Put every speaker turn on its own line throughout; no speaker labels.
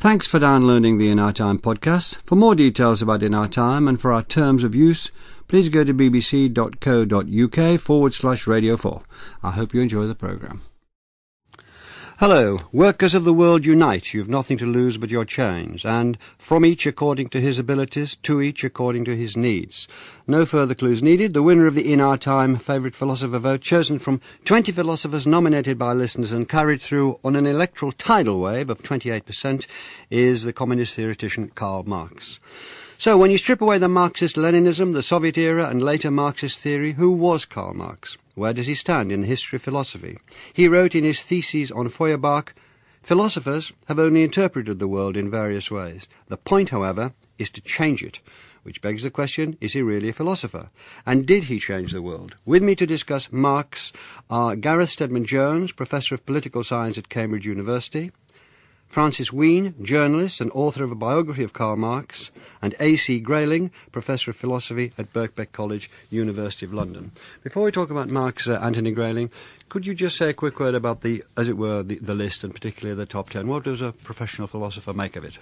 Thanks for downloading the In Our Time podcast. For more details about In Our Time and for our terms of use, please go to bbc.co.uk forward slash radio 4. I hope you enjoy the programme. Hello, workers of the world unite. You've nothing to lose but your chains, and from each according to his abilities, to each according to his needs. No further clues needed. The winner of the In Our Time favourite philosopher vote, chosen from 20 philosophers nominated by listeners and carried through on an electoral tidal wave of 28%, is the communist theoretician Karl Marx. So, when you strip away the Marxist Leninism, the Soviet era, and later Marxist theory, who was Karl Marx? Where does he stand in the history of philosophy? He wrote in his theses on Feuerbach Philosophers have only interpreted the world in various ways. The point, however, is to change it. Which begs the question, is he really a philosopher? And did he change the world? With me to discuss Marx are Gareth Stedman Jones, Professor of Political Science at Cambridge University, Francis Wheen, journalist and author of a biography of Karl Marx, and A.C. Grayling, Professor of Philosophy at Birkbeck College, University of London. Before we talk about Marx, uh, Anthony Grayling, could you just say a quick word about the, as it were, the, the list and particularly the top ten? What does a professional philosopher make of it?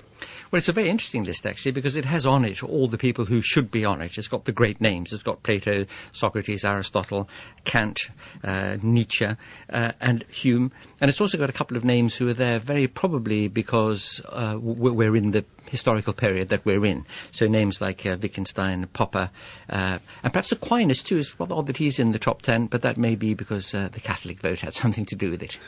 Well, it's a very interesting list actually because it has on it all the people who should be on it. It's got the great names. It's got Plato, Socrates, Aristotle, Kant, uh, Nietzsche, uh, and Hume, and it's also got a couple of names who are there very probably because uh, we're in the historical period that we're in. So names like uh, Wittgenstein, Popper, uh, and perhaps Aquinas too. It's rather odd that he's in the top ten, but that may be because uh, the Catholic vote had something to do with it.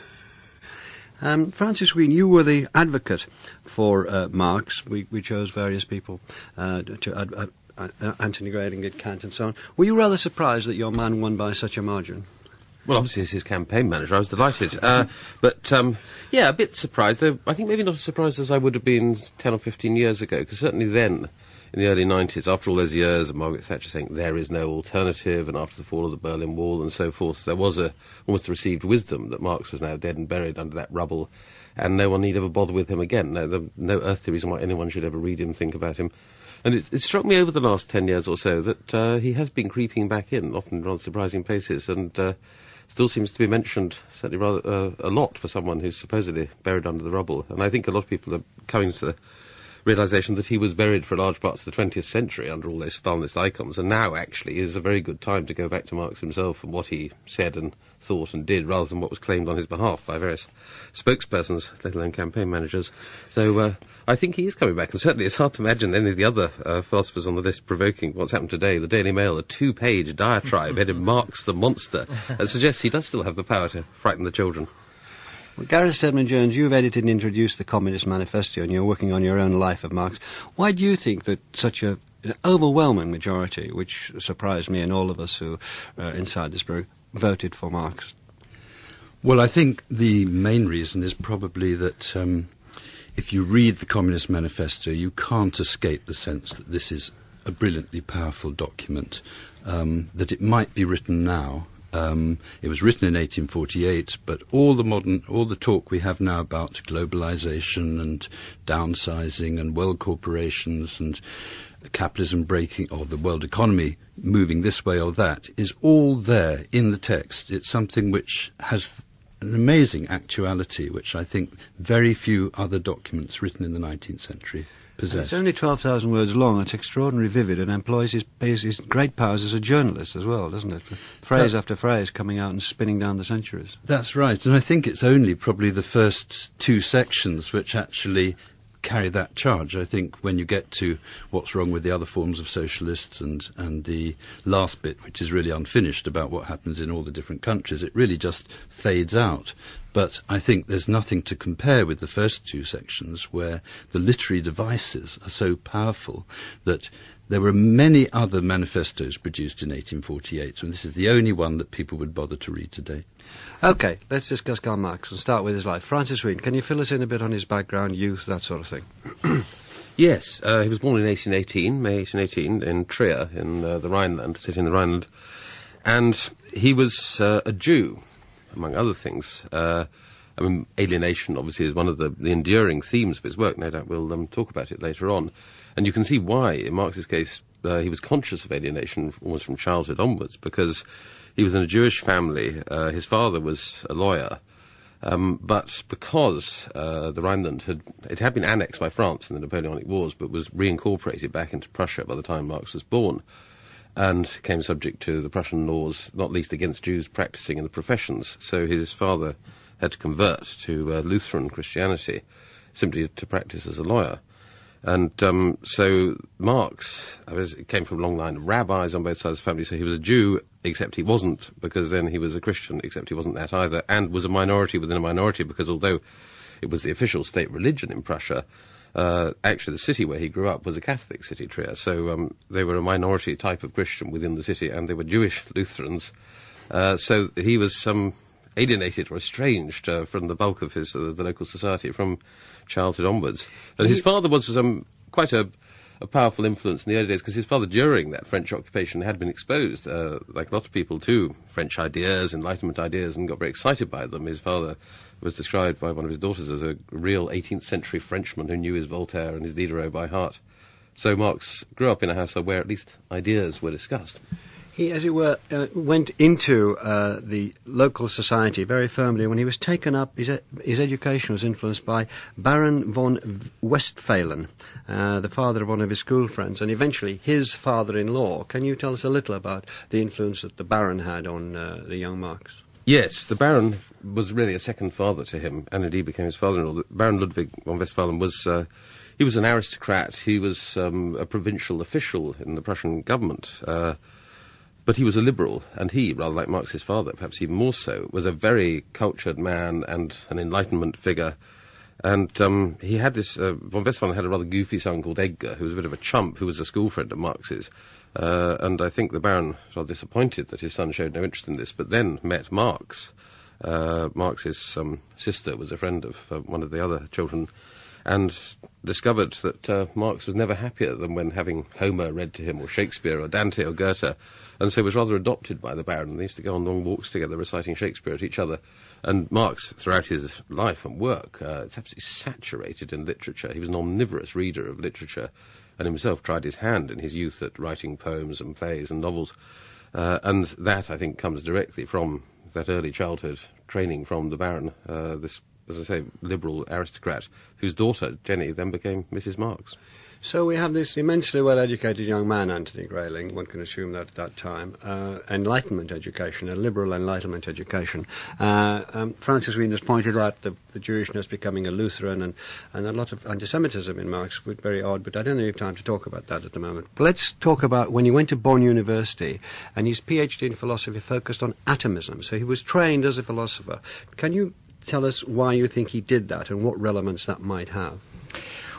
Um, Francis Wheen, you were the advocate for uh, Marx. We, we, chose various people uh, to uh, Anthony Grayling did Kant and so on. Were you rather surprised that your man won by such a margin?
Well, obviously, as his campaign manager, I was delighted. Uh, but, um, yeah, a bit surprised. Though I think maybe not as surprised as I would have been 10 or 15 years ago, because certainly then, in the early 90s, after all those years of Margaret Thatcher saying there is no alternative, and after the fall of the Berlin Wall and so forth, there was a almost a received wisdom that Marx was now dead and buried under that rubble, and no one need ever bother with him again. No, no earthly reason why anyone should ever read him, think about him. And it, it struck me over the last 10 years or so that uh, he has been creeping back in, often rather surprising paces, and... Uh, still seems to be mentioned, certainly rather uh, a lot for someone who's supposedly buried under the rubble. And I think a lot of people are coming to the realization that he was buried for large parts of the 20th century under all those Stalinist icons, and now actually is a very good time to go back to Marx himself and what he said and thought and did, rather than what was claimed on his behalf by various spokespersons, let alone campaign managers. So uh, I think he is coming back, and certainly it's hard to imagine any of the other uh, philosophers on the list provoking what's happened today. The Daily Mail, a two-page diatribe headed Marx the Monster, that suggests he does still have the power to frighten the children.
Well, Gareth Stedman Jones, you've edited and introduced the Communist Manifesto, and you're working on your own life of Marx. Why do you think that such a an overwhelming majority, which surprised me and all of us who are inside this group, voted for Marx?
Well, I think the main reason is probably that um, if you read the Communist Manifesto, you can't escape the sense that this is a brilliantly powerful document, um, that it might be written now. Um, it was written in 1848, but all the modern, all the talk we have now about globalization and downsizing and world corporations and capitalism breaking or the world economy moving this way or that is all there in the text. It's something which has an amazing actuality, which I think very few other documents written in the 19th century possess.
It's only 12,000 words long. It's extraordinarily vivid and employs his, his, great powers as a journalist as well, doesn't it? Phrase that, after phrase coming out and spinning down the centuries.
That's right. And I think it's only probably the first two sections which actually carry that charge. I think when you get to what's wrong with the other forms of socialists and, and the last bit, which is really unfinished about what happens in all the different countries, it really just fades out. But I think there's nothing to compare with the first two sections where the literary devices are so powerful that there were many other manifestos produced in 1848, and this is the only one that people would bother to read today.
Okay, let's discuss Karl Marx and start with his life. Francis Wheen, can you fill us in a bit on his background, youth, that sort of thing?
yes, uh, he was born in 1818, May 1818, in Trier, in uh, the Rhineland, a city in the Rhineland. And he was uh, a Jew, among other things. Uh, I mean, alienation obviously is one of the, the enduring themes of his work. No doubt we'll um, talk about it later on. And you can see why, in Marx's case, uh, he was conscious of alienation almost from childhood onwards, because he was in a Jewish family. Uh, his father was a lawyer, Um, but because uh, the Rhineland had it had been annexed by France in the Napoleonic Wars, but was reincorporated back into Prussia by the time Marx was born, and came subject to the Prussian laws, not least against Jews practicing in the professions. So his father had to convert to uh, Lutheran Christianity simply to practice as a lawyer. And um, so Marx was, came from a long line of rabbis on both sides of the family, so he was a Jew, except he wasn't, because then he was a Christian, except he wasn't that either, and was a minority within a minority, because although it was the official state religion in Prussia, uh, actually the city where he grew up was a Catholic city, Trier. So um, they were a minority type of Christian within the city, and they were Jewish Lutherans. Uh, so he was um, alienated or estranged uh, from the bulk of his uh, the local society from childhood onwards. And his father was um, quite a, a, powerful influence in the early days because his father, during that French occupation, had been exposed, uh, like a lot of people, to French ideas, Enlightenment ideas, and got very excited by them. His father was described by one of his daughters as a real 18th century Frenchman who knew his Voltaire and his Diderot by heart. So Marx grew up in a household where at least ideas were discussed.
He, as it were, uh, went into uh, the local society very firmly. When he was taken up, his, his education was influenced by Baron von Westphalen, uh, the father of one of his school friends, and eventually his father-in-law. Can you tell us a little about the influence that the Baron had on uh, the young Marx?
Yes, the Baron was really a second father to him, and indeed became his father-in-law. Baron Ludwig von Westphalen was uh, he was an aristocrat. He was um, a provincial official in the Prussian government. Uh, but he was a liberal, and he, rather like Marx's father, perhaps even more so, was a very cultured man and an Enlightenment figure. And um, he had this, uh, von Westphalen had a rather goofy son called Edgar, who was a bit of a chump, who was a school friend of Marx's. Uh, and I think the Baron was rather disappointed that his son showed no interest in this, but then met Marx. Uh, Marx's um, sister was a friend of uh, one of the other children, and discovered that uh, Marx was never happier than when having Homer read to him, or Shakespeare, or Dante, or Goethe, and so was rather adopted by the Baron. They used to go on long walks together, reciting Shakespeare at each other. And Marx, throughout his life and work, uh, it's absolutely saturated in literature. He was an omnivorous reader of literature, and himself tried his hand in his youth at writing poems and plays and novels. Uh, and that, I think, comes directly from that early childhood training from the Baron, uh, this, as I say, liberal aristocrat, whose daughter, Jenny, then became Mrs. Marx.
So we have this immensely well-educated young man, Anthony Grayling, one can assume that at that time, uh, Enlightenment education, a liberal Enlightenment education. Uh, um, Francis Wheen has pointed out the, the, Jewishness becoming a Lutheran and, and a lot of anti-Semitism in Marx, very odd, but I don't have time to talk about that at the moment. But let's talk about when he went to Bonn University and his PhD in philosophy focused on atomism, so he was trained as a philosopher. Can you tell us why you think he did that and what relevance that might have?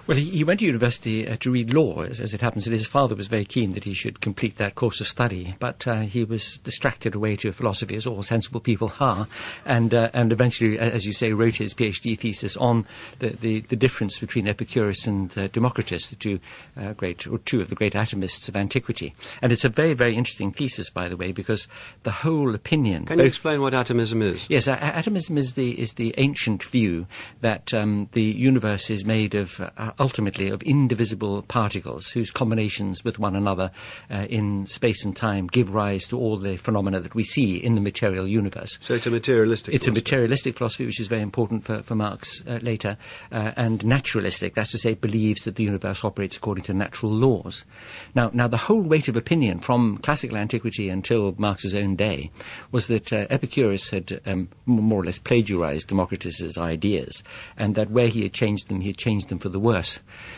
Well, he, he, went to university uh, to read law, as, as, it happens, and his father was very keen that he should complete that course of study. But uh, he was distracted away to philosophy, as all sensible people are, and uh, and eventually, as you say, wrote his PhD thesis on the, the, the difference between Epicurus and uh, Democritus, the two uh, great or two of the great atomists of antiquity. And it's a very very interesting thesis, by the way, because the whole opinion.
Can you explain what atomism is?
Yes, atomism is the is the ancient view that um, the universe is made of ultimately of indivisible particles whose combinations with one another uh, in space and time give rise to all the phenomena that we see in the material universe.
So it's a materialistic
It's
philosophy.
a materialistic philosophy, which is very important for, for Marx uh, later, uh, and naturalistic, that's to say, believes that the universe operates according to natural laws. Now, now the whole weight of opinion from classical antiquity until Marx's own day was that uh, Epicurus had um, more or less plagiarized Democritus's ideas, and that where he had changed them, he had changed them for the worse.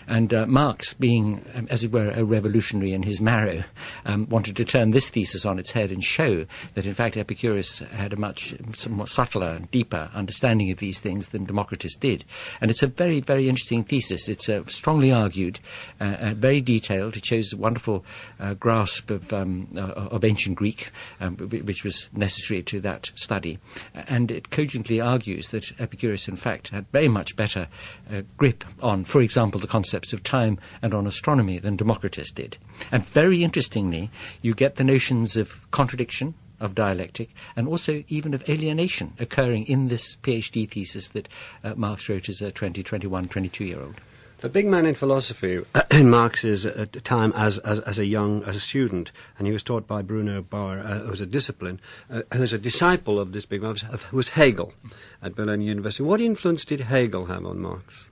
And uh, Marx, being, um, as it were, a revolutionary in his marrow, um, wanted to turn this thesis on its head and show that, in fact, Epicurus had a much somewhat subtler, and deeper understanding of these things than Democritus did. And it's a very, very interesting thesis. It's uh, strongly argued, uh, uh very detailed. It shows a wonderful uh, grasp of, um, uh, of ancient Greek, um, which was necessary to that study. And it cogently argues that Epicurus, in fact, had very much better grip on, for example, example, the concepts of time and on astronomy than Democritus did. And very interestingly, you get the notions of contradiction, of dialectic, and also even of alienation occurring in this PhD thesis that uh, Marx wrote as a 20, 21, 22 year old.
The big man in philosophy in Marx's uh, time as, as, as a young as a student, and he was taught by Bruno Bauer, uh, who was a discipline, uh, who was a disciple of this big man, who was Hegel at Berlin University. What influence did Hegel have on Marx?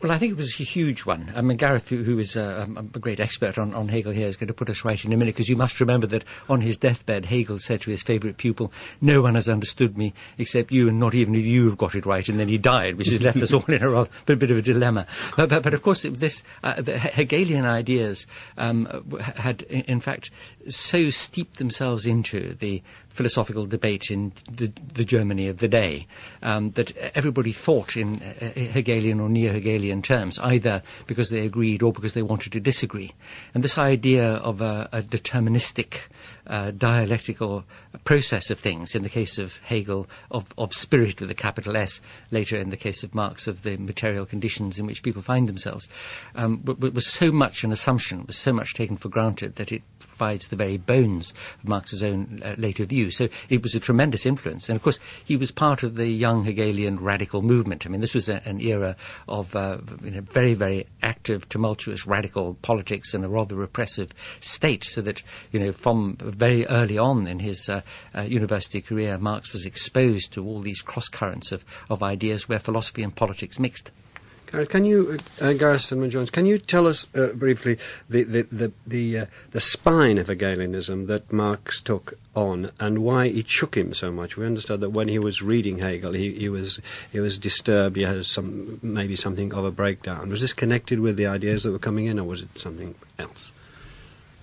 Well, I think it was a huge one. I mean, Gareth, who, is a, um, a, great expert on, on Hegel here, is going to put us right in a minute because you must remember that on his deathbed, Hegel said to his favourite pupil, No one has understood me except you, and not even you have got it right. And then he died, which has left us all in a rather, bit of a dilemma. But, but, but of course, this, uh, the Hegelian ideas um, had, in fact, so steeped themselves into the philosophical debate in the, the Germany of the day um, that everybody thought in uh, uh, Hegelian or neo Hegelian terms, either because they agreed or because they wanted to disagree. And this idea of a, a deterministic uh, dialectical process of things, in the case of Hegel, of, of spirit with a capital S, later in the case of Marx, of the material conditions in which people find themselves, um, was so much an assumption, was so much taken for granted that it provides the very bones of Marx's own uh, later view. So it was a tremendous influence. And of course, he was part of the young Hegelian radical movement. I mean, this was a, an era of uh, you know, very, very active, tumultuous, radical politics and a rather repressive state. So that, you know, from very early on in his uh, uh university career, Marx was exposed to all these cross currents of, of ideas where philosophy and politics mixed.
Gareth, can you, uh, Gareth Stedman Jones, can you tell us uh, briefly the the the the, uh, the, spine of Hegelianism that Marx took on and why it shook him so much? We understood that when he was reading Hegel, he, he was he was disturbed. He had some maybe something of a breakdown. Was this connected with the ideas that were coming in, or was it something else?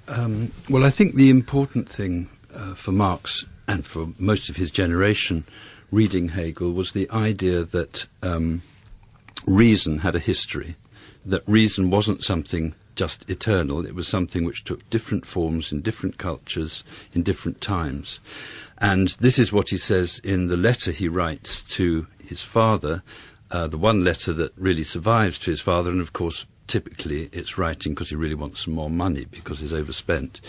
Um, well, I think the important thing uh, for Marx and for most of his generation reading Hegel was the idea that. Um, reason had a history, that reason wasn't something just eternal, it was something which took different forms in different cultures, in different times. And this is what he says in the letter he writes to his father, uh, the one letter that really survives to his father, and of course, typically it's writing because he really wants some more money because he's overspent.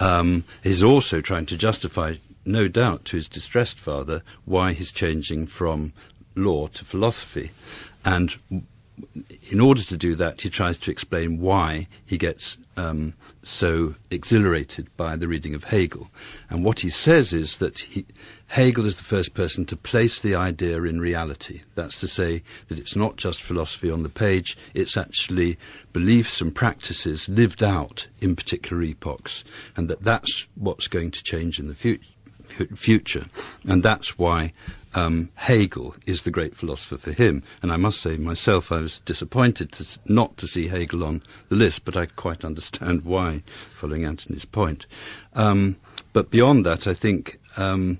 Um, he's also trying to justify, no doubt, to his distressed father why he's changing from law to philosophy. And in order to do that, he tries to explain why he gets um, so exhilarated by the reading of Hegel. And what he says is that he, Hegel is the first person to place the idea in reality. That's to say that it's not just philosophy on the page, it's actually beliefs and practices lived out in particular epochs, and that that's what's going to change in the fu- future. And that's why um, Hegel is the great philosopher for him. And I must say myself, I was disappointed to, not to see Hegel on the list, but I quite understand why, following Anthony's point. Um, but beyond that, I think um,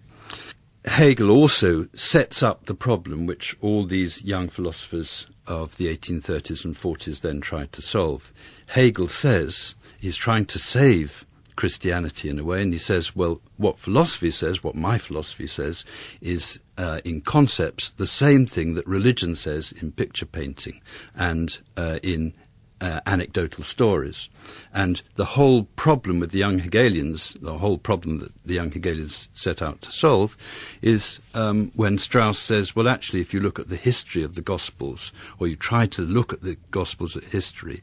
Hegel also sets up the problem which all these young philosophers of the 1830s and 40s then tried to solve. Hegel says he's trying to save Christianity in a way, and he says, well, what philosophy says, what my philosophy says, is uh, in concepts the same thing that religion says in picture painting and uh, in uh, anecdotal stories. And the whole problem with the young Hegelians, the whole problem that the young Hegelians set out to solve, is um, when Strauss says, well, actually, if you look at the history of the Gospels, or you try to look at the Gospels at history,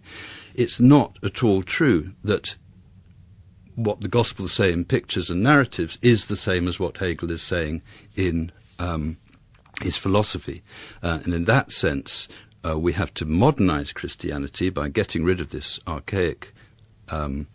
it's not at all true that what the Gospels say in pictures and narratives is the same as what Hegel is saying in um, his philosophy. Uh, and in that sense, uh, we have to modernize Christianity by getting rid of this archaic um,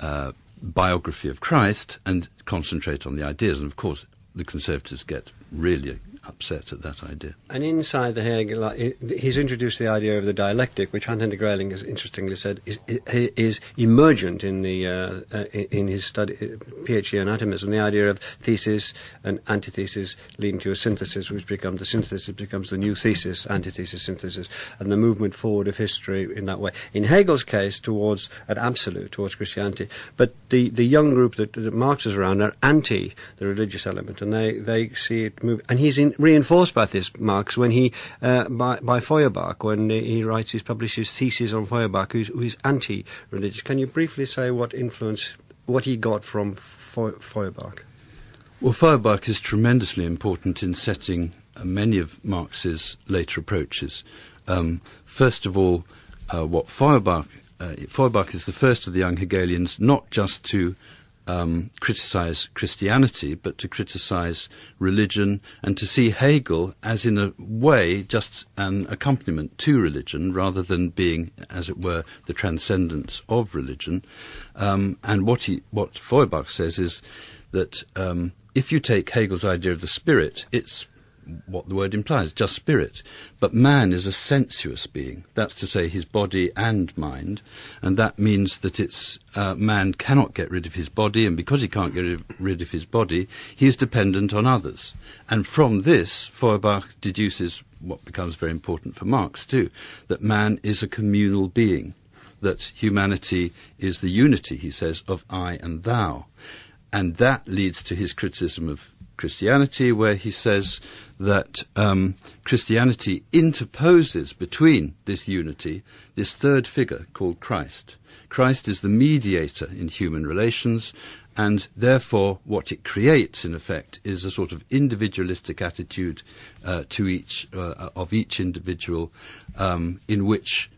uh, biography of Christ and concentrate on the ideas. And of course, the conservatives get really upset at that idea.
And inside the Hegel, he's introduced the idea of the dialectic, which Anthony Grayling has interestingly said is, is emergent in the uh, uh in his study uh, PhD in atomism. The idea of thesis and antithesis leading to a synthesis, which becomes the synthesis becomes the new thesis, antithesis, synthesis, and the movement forward of history in that way. In Hegel's case, towards an absolute, towards Christianity, but the, the young group that, that Marx is around are anti the religious element, and they, they see it move. And he's in, reinforced by this, Marx, when he, uh, by, by Feuerbach, when he writes his, publishes thesis on Feuerbach, who's, who's anti-religious. Can you briefly say what influence, what he got from Feuerbach?
Well, Feuerbach is tremendously important in setting uh, many of Marx's later approaches. Um, first of all, uh, what Feuerbach, uh, Feuerbach is the first of the young Hegelians not just to um, criticize Christianity, but to criticize religion and to see Hegel as, in a way, just an accompaniment to religion rather than being, as it were, the transcendence of religion. Um, and what, he, what Feuerbach says is that um, if you take Hegel's idea of the spirit, it's what the word implies, just spirit. But man is a sensuous being. That's to say, his body and mind, and that means that it's uh, man cannot get rid of his body, and because he can't get rid of his body, he is dependent on others. And from this, Feuerbach deduces what becomes very important for Marx too, that man is a communal being, that humanity is the unity, he says, of I and thou. And that leads to his criticism of Christianity, where he says that um, Christianity interposes between this unity this third figure called Christ. Christ is the mediator in human relations, and therefore what it creates, in effect, is a sort of individualistic attitude uh, to each uh, of each individual, um, in which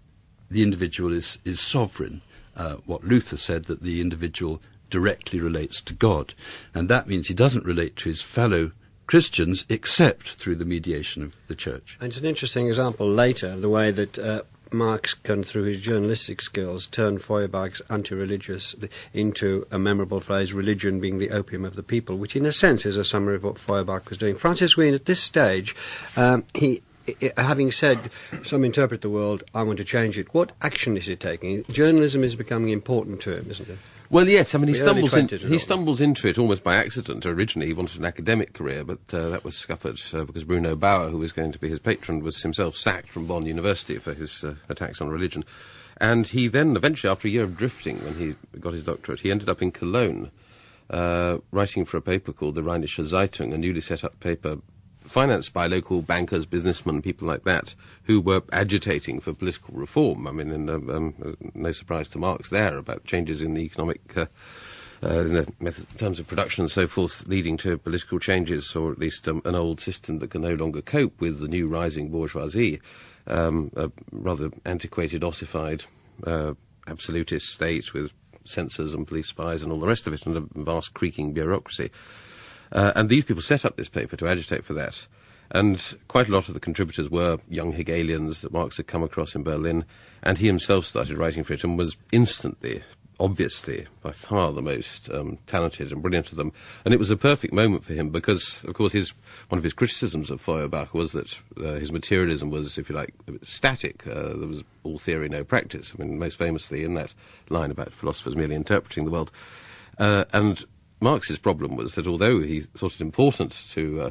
the individual is is sovereign. Uh, what Luther said that the individual directly relates to God, and that means he doesn't relate to his fellow Christians except through the mediation of the church.
And it's an interesting example later of the way that uh, Marx can, through his journalistic skills, turn Feuerbach's anti-religious into a memorable phrase, religion being the opium of the people, which in a sense is a summary of what Feuerbach was doing. Francis Wheen, at this stage, um, he having said some interpret the world, I want to change it, what action is he taking? Journalism is becoming important to him, isn't it?
Well, yes. I mean, he stumbles in, he stumbles into it almost by accident. Originally, he wanted an academic career, but uh, that was scuppered uh, because Bruno Bauer, who was going to be his patron, was himself sacked from Bonn University for his uh, attacks on religion. And he then, eventually, after a year of drifting, when he got his doctorate, he ended up in Cologne, uh, writing for a paper called the Rheinische Zeitung, a newly set up paper financed by local bankers, businessmen, people like that, who were agitating for political reform. I mean, in, um, no surprise to Marx there about changes in the economic. Uh, uh, in, the method, terms of production and so forth, leading to political changes, or at least um, an old system that can no longer cope with the new rising bourgeoisie, um, a rather antiquated, ossified, uh, absolutist state with censors and police spies and all the rest of it, and a vast creaking bureaucracy. Uh, and these people set up this paper to agitate for that. And quite a lot of the contributors were young Hegelians that Marx had come across in Berlin, and he himself started writing for it and was instantly, obviously, by far the most um, talented and brilliant of them. And it was a perfect moment for him because, of course, his, one of his criticisms of Feuerbach was that uh, his materialism was, if you like, static. Uh, there was all theory, no practice. I mean, most famously in that line about philosophers merely interpreting the world. Uh, and Marx's problem was that although he thought it important to uh,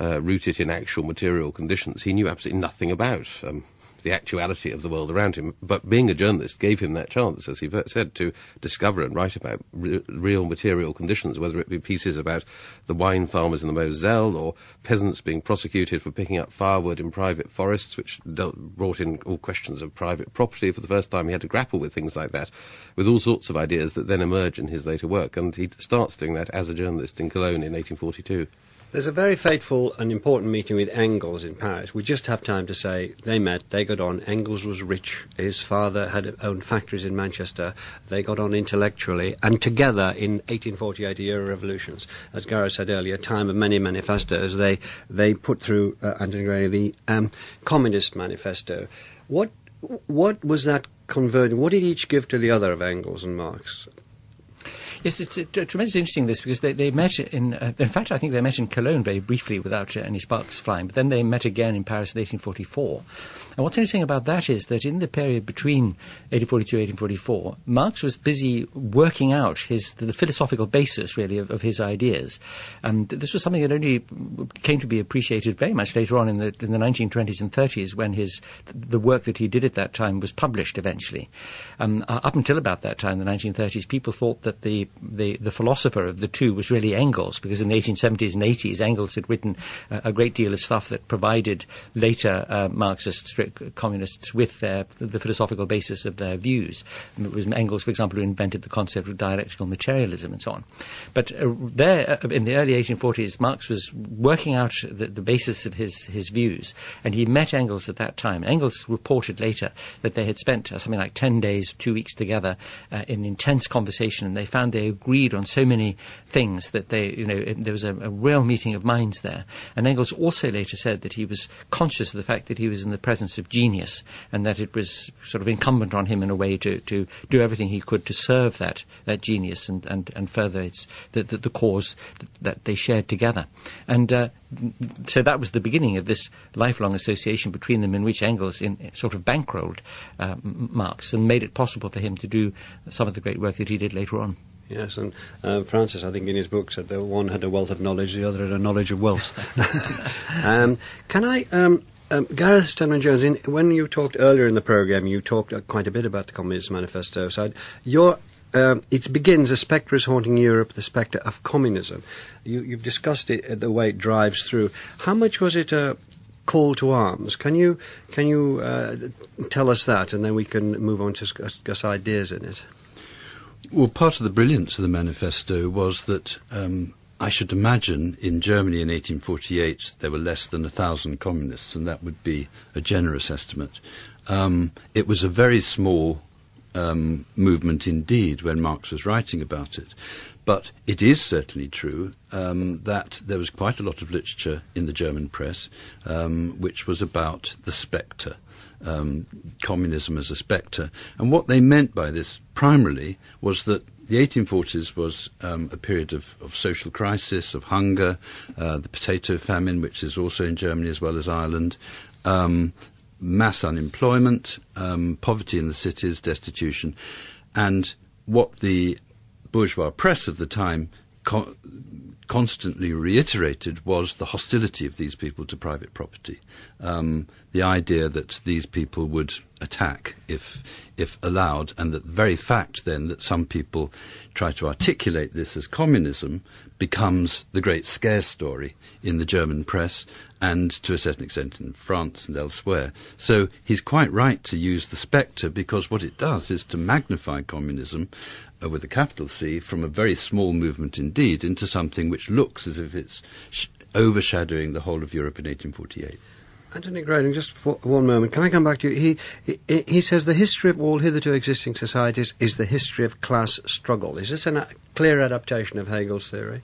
uh, root it in actual material conditions, he knew absolutely nothing about um, the actuality of the world around him. But being a journalist gave him that chance, as he said, to discover and write about re- real material conditions, whether it be pieces about the wine farmers in the Moselle or peasants being prosecuted for picking up firewood in private forests, which dealt, brought in all questions of private property. For the first time, he had to grapple with things like that, with all sorts of ideas that then emerge in his later work. And he starts doing that as a journalist in Cologne in 1842.
There's a very fateful and important meeting with Engels in Paris. We just have time to say they met, they got on. Engels was rich. His father had owned factories in Manchester. They got on intellectually. And together in 1848, a year of revolutions, as Gareth said earlier, time of many manifestos, they, they put through, uh, Anthony Gray, the um, Communist Manifesto. What, what was that converting? What did each give to the other of Engels and Marx?
Yes, it's uh, tremendously interesting this because they, they met in, uh, in fact, I think they met in Cologne very briefly without uh, any sparks flying, but then they met again in Paris in 1844. And what's interesting about that is that in the period between 1842 and 1844, Marx was busy working out his, the, the philosophical basis, really, of, of, his ideas. And this was something that only came to be appreciated very much later on in the, in the 1920s and 30s when his, the work that he did at that time was published eventually. Um, up until about that time, the 1930s, people thought that the the, the philosopher of the two was really Engels, because in the 1870s and 80s, Engels had written a great deal of stuff that provided later uh, Marxists, communists, with their, the philosophical basis of their views. It was Engels, for example, who invented the concept of dialectical materialism and so on. But uh, there, uh, in the early 1840s, Marx was working out the, the basis of his, his views, and he met Engels at that time. Engels reported later that they had spent uh, something like 10 days, two weeks together uh, in intense conversation, and they found they agreed on so many things that they, you know, there was a, a, real meeting of minds there. And Engels also later said that he was conscious of the fact that he was in the presence of genius, and that it was sort of incumbent on him in a way to, to do everything he could to serve that, that genius and, and, and further its, the, the, the cause that, that, they shared together. And uh, so that was the beginning of this lifelong association between them, in which Engels in, sort of bankrolled uh, Marx and made it possible for him to do some of the great work that he did later on.
Yes, and uh, Francis, I think in his book, said that one had a wealth of knowledge, the other had a knowledge of wealth. um, can I, um, um, Gareth Stedman Jones, in, when you talked earlier in the programme, you talked uh, quite a bit about the Communist Manifesto. So your um, it begins a spectre is haunting Europe, the spectre of communism. You, have discussed it, uh, the way it drives through. How much was it a call to arms? Can you can you uh, tell us that, and then we can move on to discuss, ideas in it?
Well, part of the brilliance of the manifesto was that. Um, I should imagine in Germany in 1848 there were less than a thousand communists, and that would be a generous estimate. Um, it was a very small um, movement indeed when Marx was writing about it. But it is certainly true um, that there was quite a lot of literature in the German press um, which was about the spectre, um, communism as a spectre. And what they meant by this primarily was that the 1840s was um, a period of, of, social crisis, of hunger, uh, the potato famine, which is also in Germany as well as Ireland, um, mass unemployment, um, poverty in the cities, destitution, and what the bourgeois press of the time co- constantly reiterated was the hostility of these people to private property. Um, the idea that these people would attack if, if allowed, and the very fact then that some people try to articulate this as communism becomes the great scare story in the German press and to a certain extent in France and elsewhere. So he's quite right to use the spectre because what it does is to magnify communism with a capital C from a very small movement indeed into something which looks as if it's sh- overshadowing the whole of Europe in 1848.
Anthony Grayling, just for one moment, can I come back to you? He, he, he says the history of all hitherto existing societies is the history of class struggle. Is this a clear adaptation of Hegel's theory?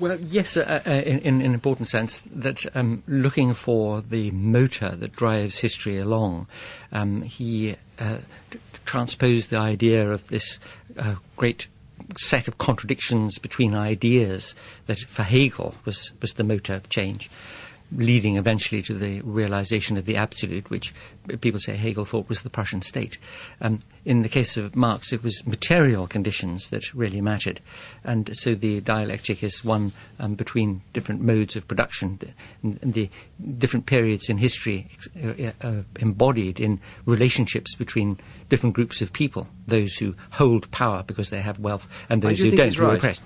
Well, yes, uh, uh, in, in, an important sense, that um, looking for the motor that drives history along, um, he uh, t- transposed the idea of this uh, great set of contradictions between ideas that for Hegel was, was the motor of change leading eventually to the realization of the absolute, which people say Hegel thought was the Prussian state. Um, in the case of Marx, it was material conditions that really mattered. And so the dialectic is one um, between different modes of production, and, and the different periods in history uh, uh, embodied in relationships between different groups of people, those who hold power because they have wealth, and those
who
don't,
who
are oppressed.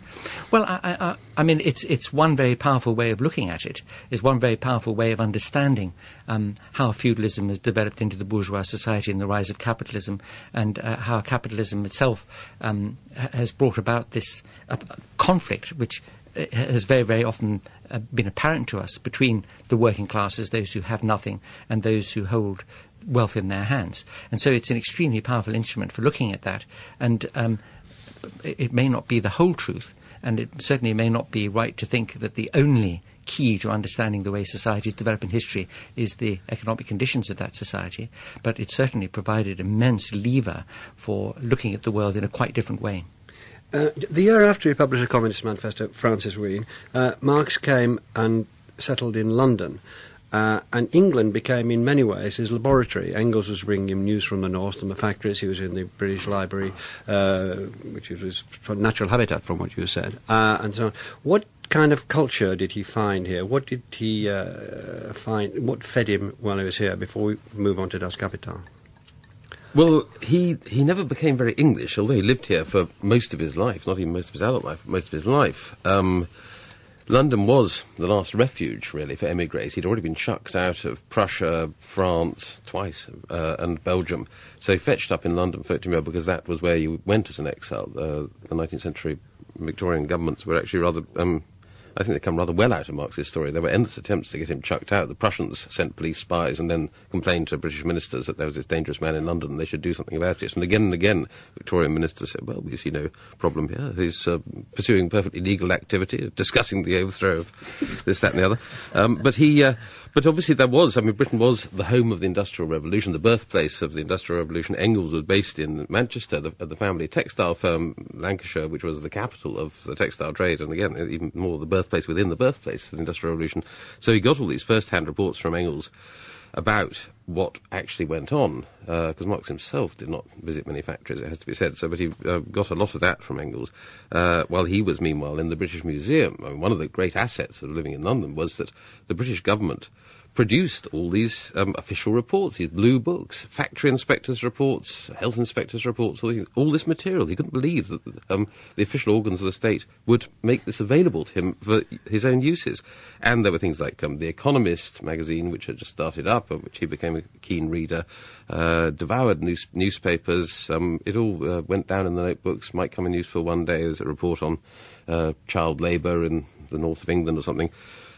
Well, I, I, I, mean, it's, it's one very powerful way of looking at it, it's one very powerful way of understanding um, how feudalism has developed into the bourgeois society and the rise of capitalism, and uh, how capitalism itself um, has brought about this uh, conflict, which uh, has very, very often uh, been apparent to us between the working classes, those who have nothing, and those who hold wealth in their hands. And so it's an extremely powerful instrument for looking at that. And um, it may not be the whole truth, and it certainly may not be right to think that the only key to understanding the way societies develop in history is the economic conditions of that society, but it certainly provided immense lever for looking at the world in a quite different way.
Uh, the year after he published the Communist Manifesto, Francis Wheen, uh, Marx came and settled in London. Uh, and England became, in many ways, his laboratory. Engels was bringing him news from the north and the factories. He was in the British Library, uh, which was natural habitat, from what you said, uh, and so on. What kind of culture did he find here? What did he uh, find? What fed him while he was here? Before we move on to Das Kapital.
Well, he he never became very English, although he lived here for most of his life, not even most of his adult life, but most of his life. Um, London was the last refuge, really, for emigres. He'd already been chucked out of Prussia, France, twice, uh, and Belgium. So he fetched up in London, faute de mieux, because that was where you went as an exile. Uh, the 19th century Victorian governments were actually rather um, I think they come rather well out of Marx's story. There were endless attempts to get him chucked out. The Prussians sent police spies and then complained to British ministers that there was this dangerous man in London and they should do something about it. And again and again, Victorian ministers said, well, we see no problem here. He's uh, pursuing perfectly legal activity, discussing the overthrow of this, that, and the other. Um, but he, uh, but obviously there was, I mean, Britain was the home of the Industrial Revolution, the birthplace of the Industrial Revolution. Engels was based in Manchester, the, at the family textile firm, Lancashire, which was the capital of the textile trade, and again, even more the birthplace within the birthplace of the Industrial Revolution. So he got all these first-hand reports from Engels about what actually went on, because uh, Marx himself did not visit many factories, it has to be said. So, but he uh, got a lot of that from Engels, uh, while he was meanwhile in the British Museum. I mean, one of the great assets of living in London was that the British government produced all these um, official reports, these blue books, factory inspectors' reports, health inspectors' reports, all, these, all this material. He couldn't believe that um, the official organs of the state would make this available to him for his own uses. And there were things like um, The Economist magazine, which had just started up, of which he became a keen reader, uh, devoured news- newspapers. Um, it all uh, went down in the notebooks, might come in useful one day as a report on uh, child labour in the north of England or something.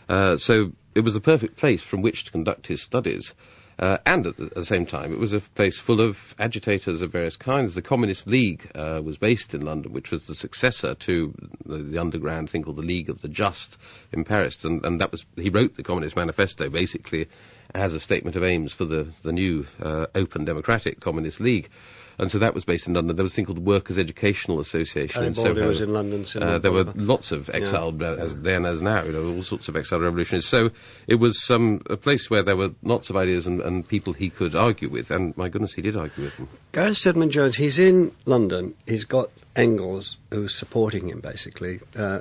Uh, so it was the perfect place from which to conduct his studies. Uh, and at the, at the, same time, it was a place full of agitators of various kinds. The Communist League uh, was based in London, which was the successor to the, the, underground thing called the League of the Just in Paris. And, and, that was he wrote the Communist Manifesto basically as a statement of aims for the the new uh, open democratic Communist League and so that was based in London. There was a thing called the Workers' Educational Association
in
Soho.
was in London.
Uh, there were lots of exiled yeah. uh, as then as now, you know, all sorts of exiled revolutionaries. So it was um, a place where there were lots of ideas and, and, people he could argue with, and my goodness, he did argue with them.
Gareth Stedman Jones, he's in London. He's got Engels, who's supporting him basically, uh,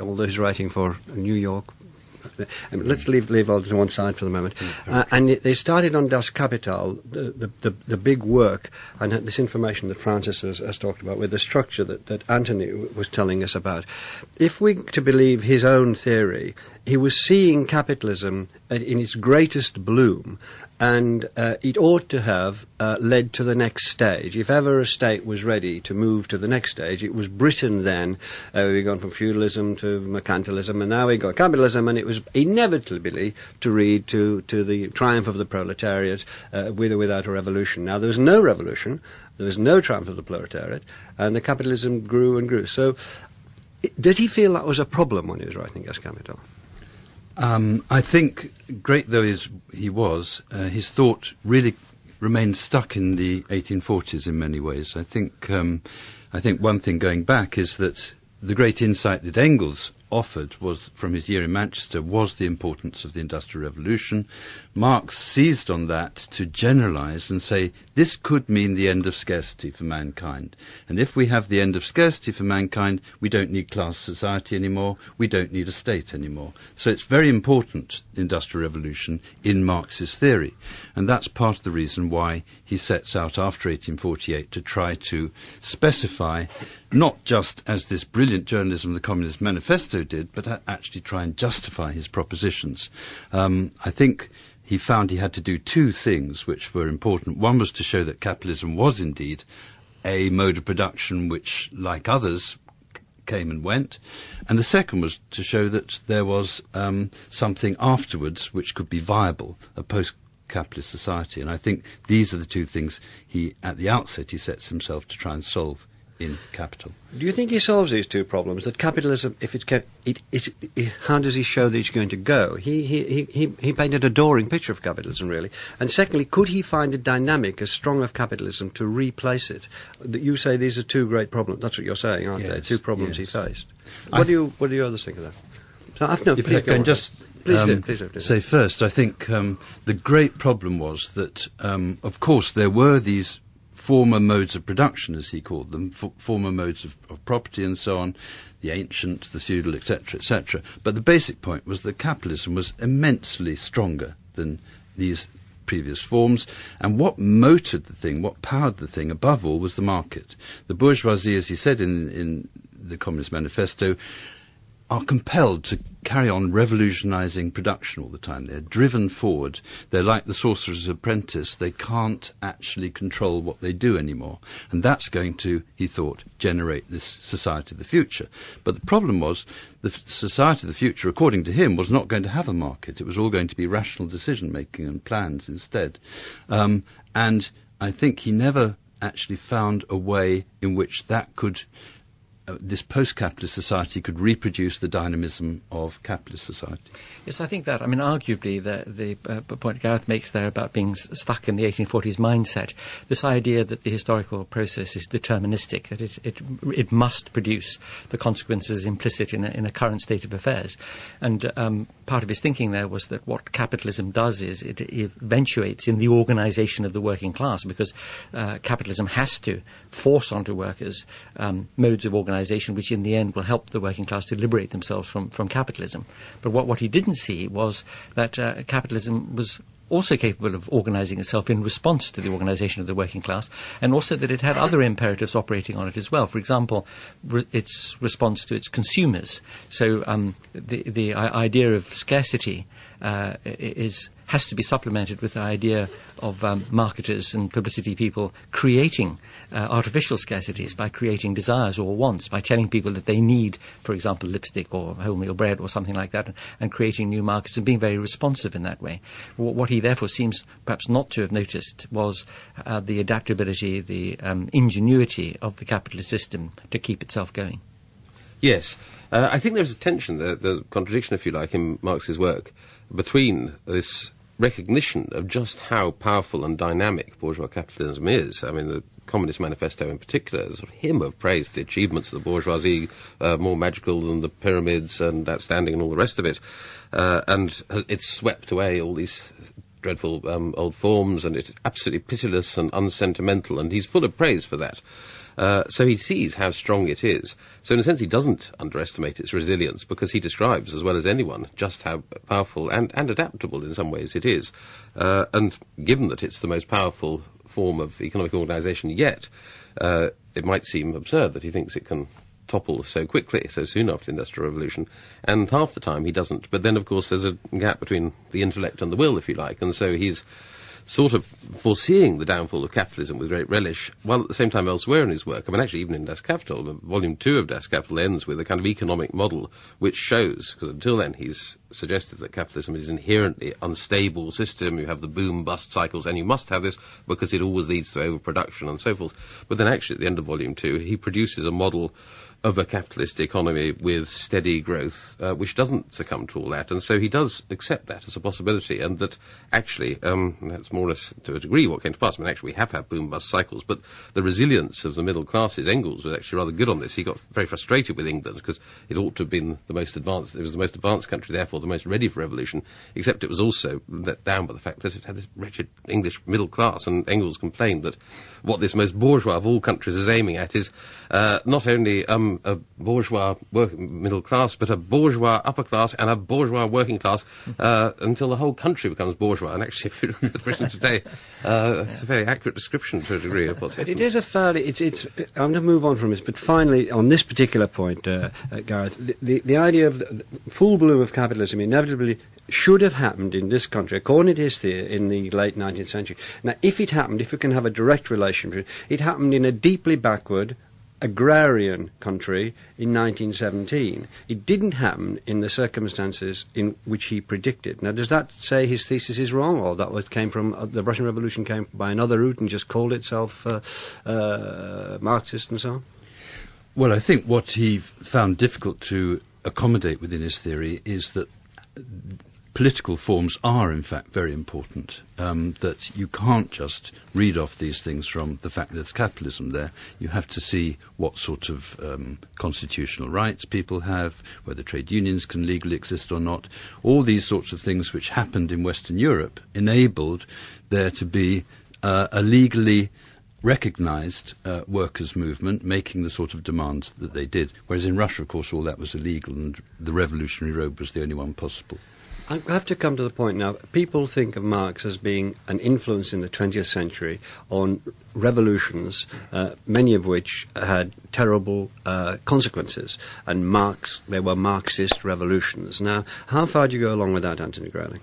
although he's writing for New York I mean, let's leave leave all to one side for the moment. Mm-hmm. Uh, and they started on Das Kapital, the, the, the, the, big work, and this information that Francis has, has, talked about, with the structure that, that Anthony was telling us about. If we to believe his own theory, he was seeing capitalism in its greatest bloom and uh, it ought to have uh, led to the next stage. If ever a state was ready to move to the next stage, it was Britain then. Uh, we've gone from feudalism to mercantilism, and now we've got capitalism, and it was inevitably to lead to, to the triumph of the proletariat, uh, with or without a revolution. Now, there was no revolution, there was no triumph of the proletariat, and the capitalism grew and grew. So, did he feel that was a problem when he was writing Kapital?
Um, I think, great though he was, uh, his thought really remained stuck in the 1840s in many ways. I think, um, I think one thing going back is that the great insight that Engels offered was from his year in Manchester was the importance of the Industrial Revolution. Marx seized on that to generalize and say this could mean the end of scarcity for mankind. And if we have the end of scarcity for mankind, we don't need class society anymore, we don't need a state anymore. So it's very important, Industrial Revolution, in Marx's theory. And that's part of the reason why he sets out after 1848 to try to specify not just as this brilliant journalism, of the Communist Manifesto did, but actually try and justify his propositions. Um, I think he found he had to do two things which were important. One was to show that capitalism was indeed a mode of production which, like others, came and went. And the second was to show that there was um, something afterwards which could be viable, a post capitalist society. And I think these are the two things he, at the outset, he sets himself to try and solve in capital.
Do you think he solves these two problems? That capitalism, if it's kept, it, it, it, how does he show that it's going to go? He, he, he, he painted a adoring picture of capitalism, really. And secondly, could he find a dynamic as strong of capitalism to replace it? That you say these are two great problems. That's what you're saying, aren't yes, they? Two problems yes. he faced. What do you What do you others think of that?
So I've no. If I can just Please, um, do, please, do, please say first, I think um, the great problem was that, um, of course, there were these former modes of production, as he called them, former modes of, of, property and so on, the ancient, the feudal, etc., etc. But the basic point was that capitalism was immensely stronger than these previous forms. And what motored the thing, what powered the thing, above all, was the market. The bourgeoisie, as he said in, in the Communist Manifesto, are compelled to carry on revolutionizing production all the time. They're driven forward. They're like the sorcerer's apprentice. They can't actually control what they do anymore. And that's going to, he thought, generate this society of the future. But the problem was the society of the future, according to him, was not going to have a market. It was all going to be rational decision making and plans instead. Um, and I think he never actually found a way in which that could uh, this post-capitalist society could reproduce the dynamism of capitalist society.
Yes, I think that. I mean, arguably, the, the uh, point Gareth makes there about being stuck in the 1840s mindset, this idea that the historical process is deterministic, that it, it, it must produce the consequences implicit in a, in a current state of affairs. And um, part of his thinking there was that what capitalism does is it, eventuates in the organization of the working class because uh, capitalism has to force onto workers um, modes of organization which in the end will help the working class to liberate themselves from, from capitalism. But what, what he didn't see was that uh, capitalism was also capable of organizing itself in response to the organization of the working class, and also that it had other imperatives operating on it as well. For example, re- its response to its consumers. So um, the, the i- idea of scarcity uh, is has to be supplemented with the idea of um, marketers and publicity people creating uh, artificial scarcities by creating desires or wants, by telling people that they need, for example, lipstick or wholemeal bread or something like that, and, and creating new markets and being very responsive in that way. Wh- What he therefore seems perhaps not to have noticed was uh, the adaptability, the um, ingenuity of the capitalist system to keep itself going.
Yes. Uh, I think there's a tension, the, the contradiction, if you like, in Marx's work between this recognition of just how powerful and dynamic bourgeois capitalism is. I mean, the Communist Manifesto in particular, is a hymn of praise the achievements of the bourgeoisie, uh, more magical than the pyramids and outstanding and all the rest of it. Uh, and it's swept away all these dreadful um, old forms, and it's absolutely pitiless and unsentimental, and he's full of praise for that. Uh, so he sees how strong it is. So in a sense, he doesn't underestimate its resilience because he describes, as well as anyone, just how powerful and, and adaptable in some ways it is. Uh, and given that it's the most powerful form of economic organisation yet, uh, it might seem absurd that he thinks it can topple so quickly, so soon after the Industrial Revolution, and half the time he doesn't. But then, of course, there's a gap between the intellect and the will, if you like, and so he's sort of foreseeing the downfall of capitalism with great relish, while at the same time elsewhere in his work, I mean, actually, even in Das Kapital, volume two of Das Kapital ends with a kind of economic model which shows, because until then he's suggested that capitalism is an inherently unstable system, you have the boom bust cycles, and you must have this because it always leads to overproduction and so forth. But then actually, at the end of volume two, he produces a model of a capitalist economy with steady growth, uh, which doesn't succumb to all that. And so he does accept that as a possibility, and that actually, um, that's more or less to a degree what came to pass. I mean, actually, we have had boom bust cycles, but the resilience of the middle classes, Engels was actually rather good on this. He got very frustrated with England because it ought to have been the most advanced, it was the most advanced country, therefore the most ready for revolution, except it was also let down by the fact that it had this wretched English middle class, and Engels complained that what this most bourgeois of all countries is aiming at is uh, not only um, a bourgeois work, middle class, but a bourgeois upper class and a bourgeois working class uh, until the whole country becomes bourgeois. And actually, if you look at the Britain today, uh, it's a very accurate description to a degree of what's happening.
it is a fairly. It's. It's. I'm going to move on from this, but finally, on this particular point, uh, uh, Gareth, the, the the idea of the, full bloom of capitalism inevitably should have happened in this country, according to his theory, in the late 19th century. Now, if it happened, if we can have a direct relation to it, it happened in a deeply backward agrarian country in 1917. It didn't happen in the circumstances in which he predicted. Now, does that say his thesis is wrong, or that was, came from uh, the Russian Revolution came by another route and just called itself uh, uh, Marxist and so on?
Well, I think what he found difficult to accommodate within his theory is that political forms are, in fact, very important. Um, that you can't just read off these things from the fact that there's capitalism there. You have to see what sort of um, constitutional rights people have, whether trade unions can legally exist or not. All these sorts of things which happened in Western Europe enabled there to be uh, a legally recognized uh, workers' movement making the sort of demands that they did. Whereas in Russia, of course, all that was illegal and the revolutionary road was the only one possible.
I have to come to the point now. People think of Marx as being an influence in the 20th century on revolutions, uh, many of which had terrible uh, consequences. And Marx, they were Marxist revolutions. Now, how far do you go along with that, Anthony Grayling?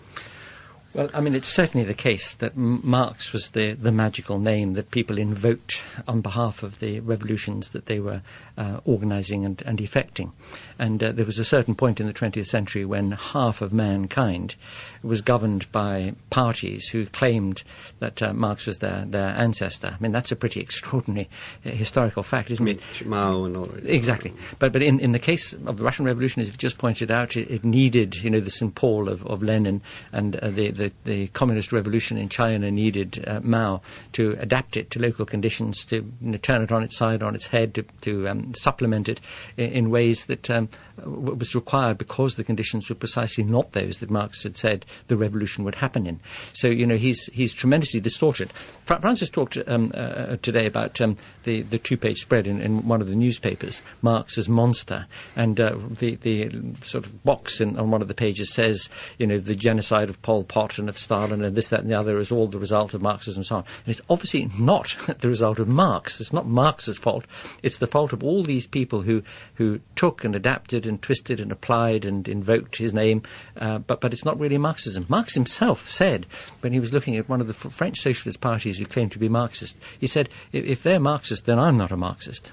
Well, I mean, it's certainly the case that M- Marx was the, the magical name that people invoked on behalf of the revolutions that they were uh, organizing and, and effecting. And uh, there was a certain point in the 20th century when half of mankind was governed by parties who claimed that uh, Marx was their, their ancestor. I mean, that's a pretty extraordinary uh, historical fact, isn't it?
Mao and all that.
Exactly. But, but in, in the case of the Russian Revolution, as you've just pointed out, it, it needed, you know, the St. Paul of, of Lenin and uh, the, the, the communist revolution in China needed uh, Mao to adapt it to local conditions, to you know, turn it on its side, on its head, to, to um, supplement it in, in ways that um, was required because the conditions were precisely not those that Marx had said the revolution would happen in. So, you know, he's, he's tremendously distorted. Fra- Francis talked um, uh, today about um, the, the two page spread in, in one of the newspapers, Marx's monster. And uh, the, the sort of box in, on one of the pages says, you know, the genocide of Pol Pot and of Stalin and this, that, and the other is all the result of Marxism and so on. And it's obviously not the result of Marx. It's not Marx's fault. It's the fault of all these people who, who took and adapted and twisted and applied and invoked his name. Uh, but, but it's not really Marxism. Marx himself said, when he was looking at one of the French socialist parties who claimed to be Marxist, he said, if, if they're Marxist, then I'm not a Marxist.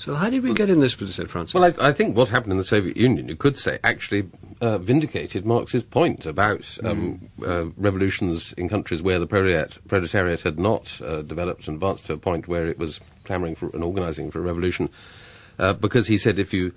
So how did we get in this position, Francis?
Well, I, I think what happened in the Soviet Union, you could say, actually uh, vindicated Marx's point about um, uh, revolutions in countries where the proletariat, proletariat had not uh, developed and advanced to a point where it was clamouring for and organising for a revolution. Uh, because he said if you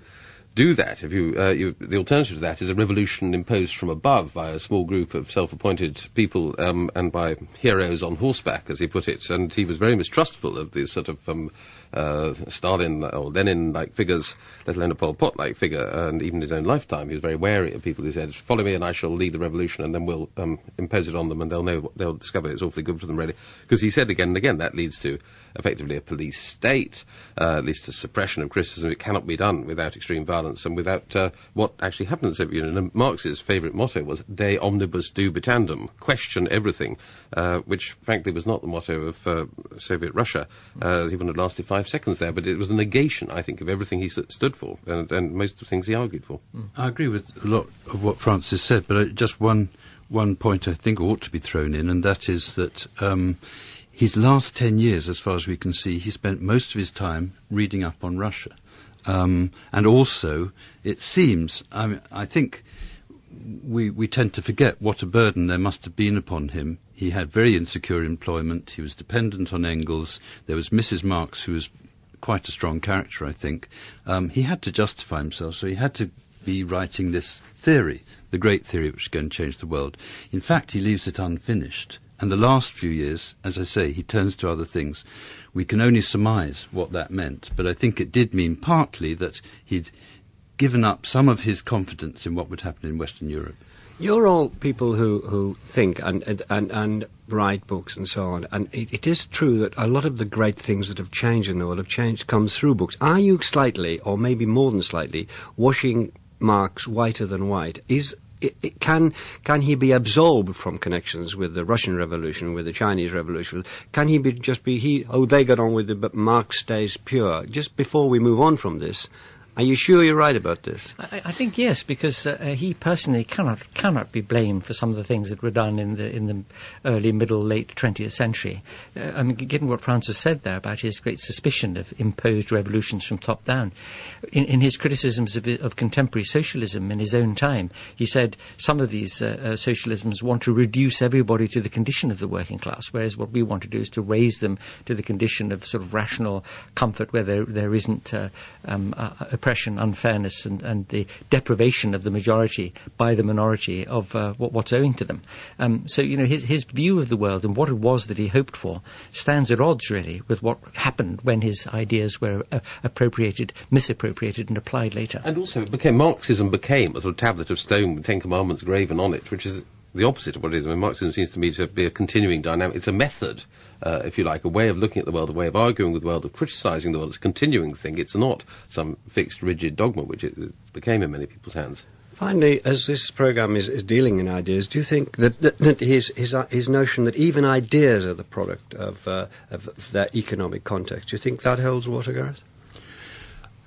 do that, if you, uh, you, the alternative to that is a revolution imposed from above by a small group of self-appointed people um, and by heroes on horseback, as he put it. And he was very mistrustful of these sort of um, uh, Stalin or Lenin-like figures, let alone a Pol Pot-like figure, and even his own lifetime, he was very wary of people who said, "Follow me, and I shall lead the revolution, and then we'll um, impose it on them, and they'll know, they'll discover it's awfully good for them, really." Because he said again and again that leads to effectively a police state, uh, leads to suppression of criticism. It cannot be done without extreme violence and without uh, what actually happened in the Soviet Union. And Marx's favourite motto was "De omnibus dubitandum," question everything, uh, which frankly was not the motto of uh, Soviet Russia. Uh, wouldn't have lasted five seconds there, but it was a negation, I think, of everything he st- stood for and, and most of the things he argued for.
I agree with a lot of what Francis said, but uh, just one one point I think ought to be thrown in, and that is that um, his last ten years, as far as we can see, he spent most of his time reading up on Russia, um, and also it seems, I, mean, I think. We, we tend to forget what a burden there must have been upon him. He had very insecure employment. He was dependent on Engels. There was Mrs. Marx, who was quite a strong character, I think. Um, he had to justify himself, so he had to be writing this theory, the great theory which is going to change the world. In fact, he leaves it unfinished. And the last few years, as I say, he turns to other things. We can only surmise what that meant, but I think it did mean partly that he'd given up some of his confidence in what would happen in Western Europe.
You're all people who, who think and, and, and, write books and so on, and it, it is true that a lot of the great things that have changed in the world have changed come through books. Are you slightly, or maybe more than slightly, washing Marx whiter than white? Is it, it, can can he be absolved from connections with the Russian Revolution, with the Chinese Revolution? Can he be just be he? Oh, they got on with it, but Marx stays pure. Just before we move on from this, are you sure you're right about this?
I, I think yes, because uh, he personally cannot cannot be blamed for some of the things that were done in the in the early, middle, late 20th century. Uh, I mean, given what Francis said there about his great suspicion of imposed revolutions from top down, in, in his criticisms of, of, contemporary socialism in his own time, he said some of these uh, uh, socialisms want to reduce everybody to the condition of the working class, whereas what we want to do is to raise them to the condition of sort of rational comfort, where there there isn't uh, um, a, oppression, unfairness, and, and, the deprivation of the majority by the minority of uh, what, what's owing to them. Um, so, you know, his, his view of the world and what it was that he hoped for stands at odds, really, with what happened when his ideas were uh, appropriated, misappropriated, and applied later.
And also, it became Marxism became a sort of tablet of stone with Ten Commandments graven on it, which is the opposite of what it is. I mean, Marxism seems to me to be a continuing dynamic. It's a method, uh, if you like, a way of looking at the world, a way of arguing with the world, of criticising the world. It's a continuing thing. It's not some fixed, rigid dogma, which it became in many people's hands.
Finally, as this program is, is dealing in ideas, do you think that, that, that his, his, uh, his notion that even ideas are the product of, uh, of, of their economic context, do you think that holds water, Gareth?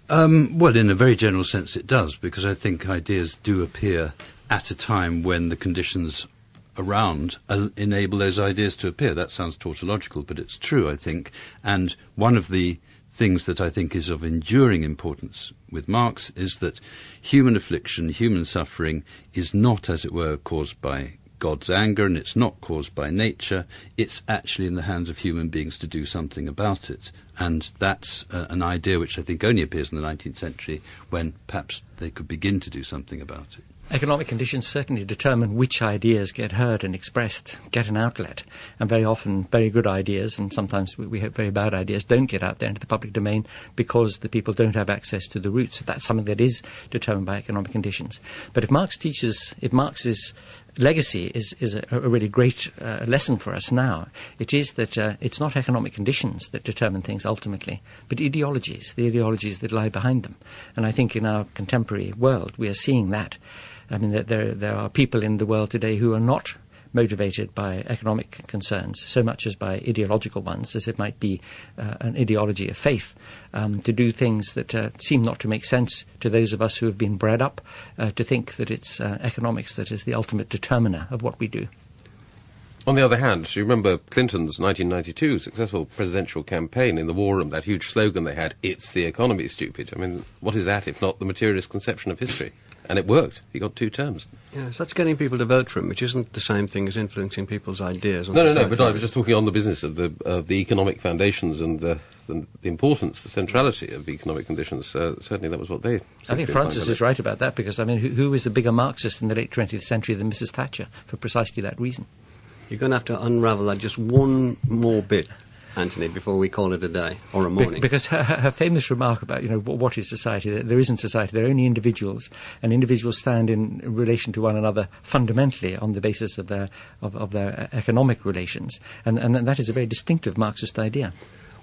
Um, well, in a very general sense, it does, because I think ideas do appear at a time when the conditions around uh, enable those ideas to appear. That sounds tautological, but it's true, I think. And one of the things that I think is of enduring importance with Marx is that human affliction, human suffering, is not, as it were, caused by God's anger and it's not caused by nature. It's actually in the hands of human beings to do something about it. And that's uh, an idea which I think only appears in the 19th century when perhaps they could begin to do something about it.
Economic conditions certainly determine which ideas get heard and expressed, get an outlet. And very often, very good ideas, and sometimes we, we hope very bad ideas, don't get out there into the public domain because the people don't have access to the roots. That's something that is determined by economic conditions. But if Marx teaches, if Marx's legacy is, is a, a really great uh, lesson for us now. It is that uh, it's not economic conditions that determine things ultimately, but ideologies, the ideologies that lie behind them. And I think in our contemporary world, we are seeing that. I mean, there, there are people in the world today who are not motivated by economic concerns so much as by ideological ones, as it might be uh, an ideology of faith, um, to do things that uh, seem not to make sense to those of us who have been bred up uh, to think that it's uh, economics that is the ultimate determiner of what we do.
On the other hand, you remember Clinton's 1992 successful presidential campaign in the war room, that huge slogan they had, It's the economy, stupid. I mean, what is that if not the materialist conception of history? And it worked. He got two terms.
Yes, that's getting people to vote for him, which isn't the same thing as influencing people's ideas.
No, no, no. But I was just talking on the business of the of the economic foundations and the the, the importance, the centrality of economic conditions. Uh, certainly, that was what they.
I think Francis is right about that because I mean, who, who was a bigger Marxist in the late 20th century than Mrs. Thatcher for precisely that reason?
You're going to have to unravel that just one more bit. Anthony, before we call it a day or a morning?
Be- because her, her, famous remark about, you know, what is society? There isn't society. There are only individuals, and individuals stand in relation to one another fundamentally on the basis of their of, of their uh, economic relations, and, and that is a very distinctive Marxist idea.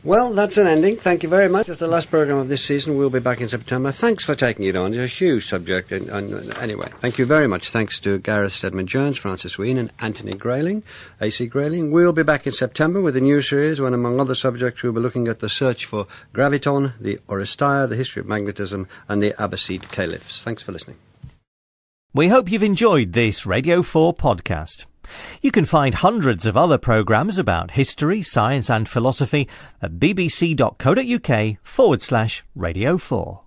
Well, that's an ending. Thank you very much. It's the last programme of this season. We'll be back in September. Thanks for taking it on. It's a huge subject. And, and, anyway, thank you very much. Thanks to Gareth Stedman Jones, Francis Wheen, and Anthony Grayling, AC Grayling. We'll be back in September with a new series when, among other subjects, we'll be looking at the search for graviton, the Oresteia, the history of magnetism, and the Abbasid caliphs. Thanks for listening.
We hope you've enjoyed this Radio 4 podcast. You can find hundreds of other programmes about history, science and philosophy at bbc.co.uk forward slash radio 4.